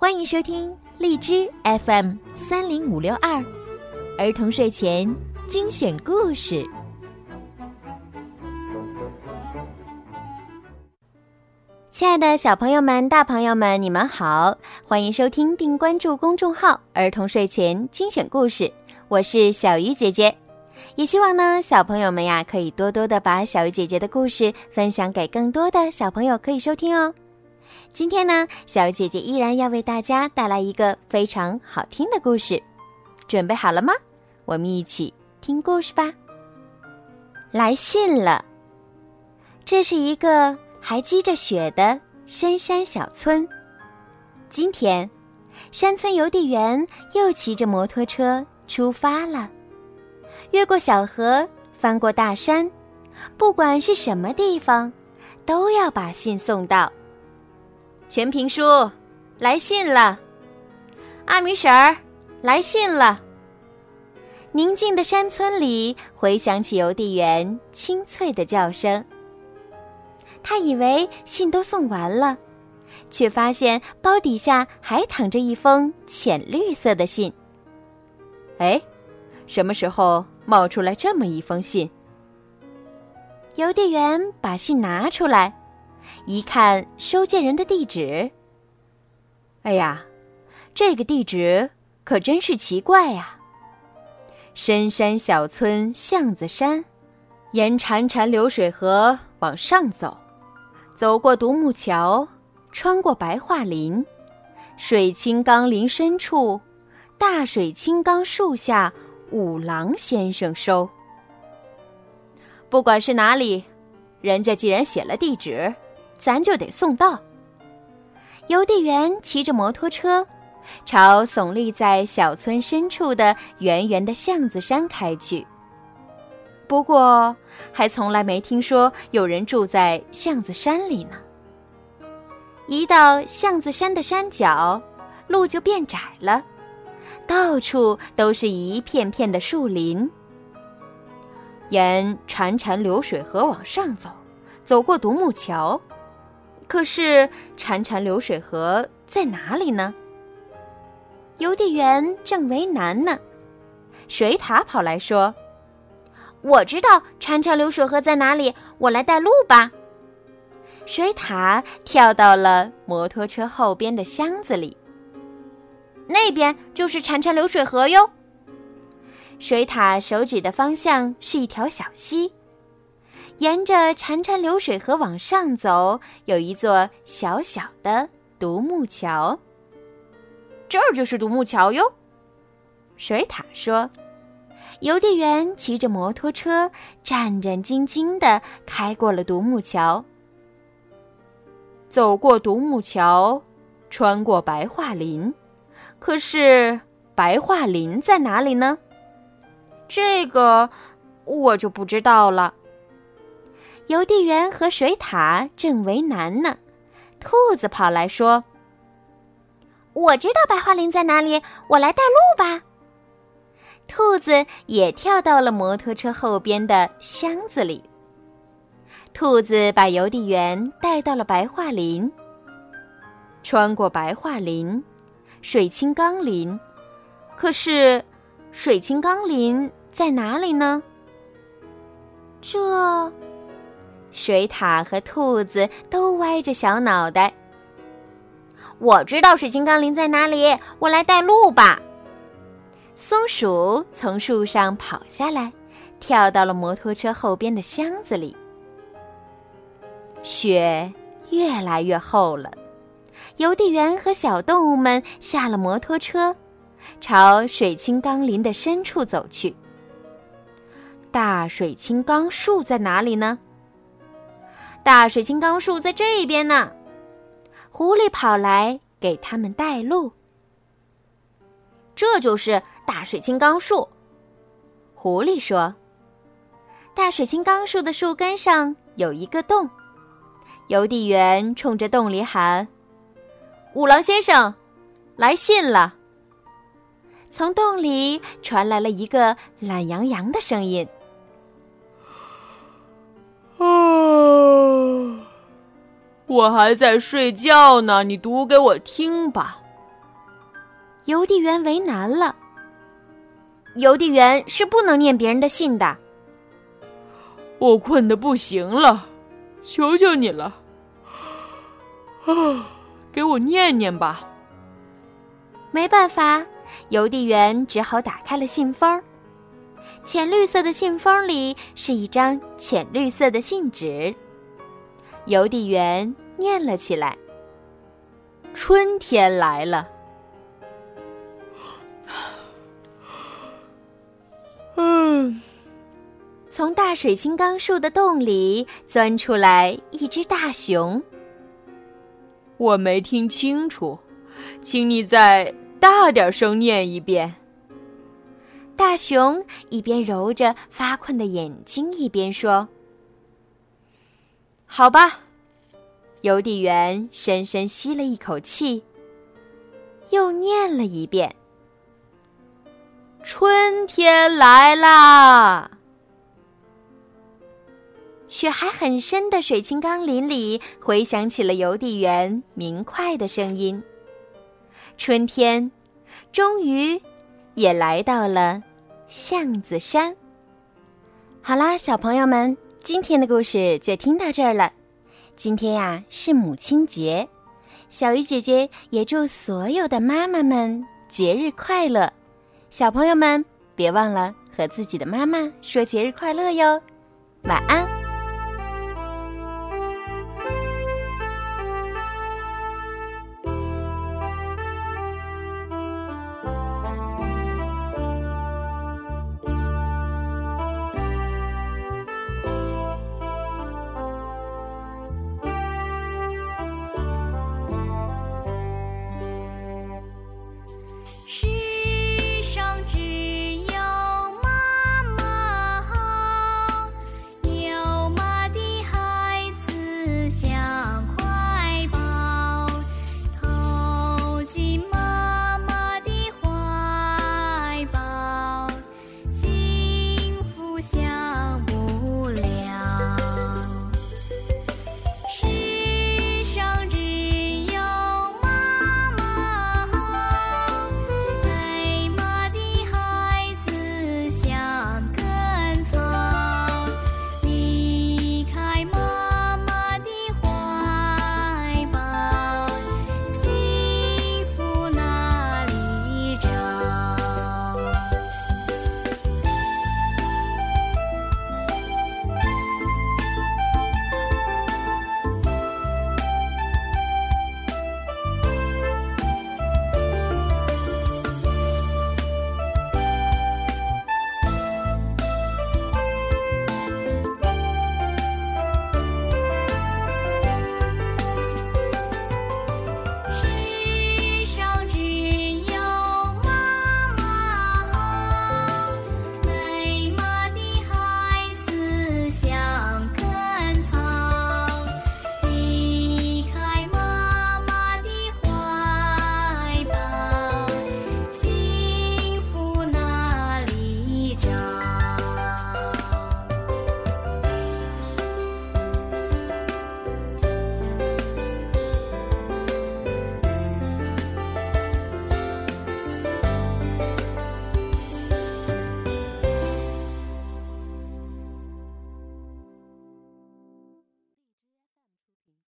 欢迎收听荔枝 FM 三零五六二儿童睡前精选故事。亲爱的小朋友们、大朋友们，你们好！欢迎收听并关注公众号“儿童睡前精选故事”，我是小鱼姐姐。也希望呢，小朋友们呀，可以多多的把小鱼姐姐的故事分享给更多的小朋友可以收听哦。今天呢，小姐姐依然要为大家带来一个非常好听的故事，准备好了吗？我们一起听故事吧。来信了，这是一个还积着雪的深山小村。今天，山村邮递员又骑着摩托车出发了，越过小河，翻过大山，不管是什么地方，都要把信送到。全平叔，来信了。阿米婶儿，来信了。宁静的山村里回响起邮递员清脆的叫声。他以为信都送完了，却发现包底下还躺着一封浅绿色的信。哎，什么时候冒出来这么一封信？邮递员把信拿出来。一看收件人的地址，哎呀，这个地址可真是奇怪呀！深山小村巷子山，沿潺潺流水河往上走，走过独木桥，穿过白桦林，水清冈林深处，大水青冈树下，五郎先生收。不管是哪里，人家既然写了地址。咱就得送到。邮递员骑着摩托车，朝耸立在小村深处的圆圆的巷子山开去。不过，还从来没听说有人住在巷子山里呢。一到巷子山的山脚，路就变窄了，到处都是一片片的树林。沿潺潺流水河往上走，走过独木桥。可是潺潺流水河在哪里呢？邮递员正为难呢。水獭跑来说：“我知道潺潺流水河在哪里，我来带路吧。”水獭跳到了摩托车后边的箱子里。那边就是潺潺流水河哟。水獭手指的方向是一条小溪。沿着潺潺流水河往上走，有一座小小的独木桥。这儿就是独木桥哟，水獭说。邮递员骑着摩托车，战战兢兢地开过了独木桥。走过独木桥，穿过白桦林，可是白桦林在哪里呢？这个我就不知道了。邮递员和水獭正为难呢，兔子跑来说：“我知道白桦林在哪里，我来带路吧。”兔子也跳到了摩托车后边的箱子里。兔子把邮递员带到了白桦林，穿过白桦林，水清冈林，可是水清冈林在哪里呢？这。水獭和兔子都歪着小脑袋。我知道水晶钢林在哪里，我来带路吧。松鼠从树上跑下来，跳到了摩托车后边的箱子里。雪越来越厚了，邮递员和小动物们下了摩托车，朝水清冈林的深处走去。大水清冈树在哪里呢？大水晶刚树在这边呢，狐狸跑来给他们带路。这就是大水晶刚树，狐狸说：“大水晶刚树的树根上有一个洞。”邮递员冲着洞里喊：“五郎先生，来信了。”从洞里传来了一个懒洋洋的声音。我还在睡觉呢，你读给我听吧。邮递员为难了。邮递员是不能念别人的信的。我困得不行了，求求你了，啊，给我念念吧。没办法，邮递员只好打开了信封。浅绿色的信封里是一张浅绿色的信纸。邮递员念了起来：“春天来了。”嗯，从大水晶刚树的洞里钻出来一只大熊。我没听清楚，请你再大点声念一遍。大熊一边揉着发困的眼睛，一边说：“好吧。”邮递员深深吸了一口气，又念了一遍：“春天来啦！”雪还很深的水晶钢林里回响起了邮递员明快的声音。春天，终于也来到了。橡子山。好啦，小朋友们，今天的故事就听到这儿了。今天呀是母亲节，小鱼姐姐也祝所有的妈妈们节日快乐。小朋友们别忘了和自己的妈妈说节日快乐哟。晚安。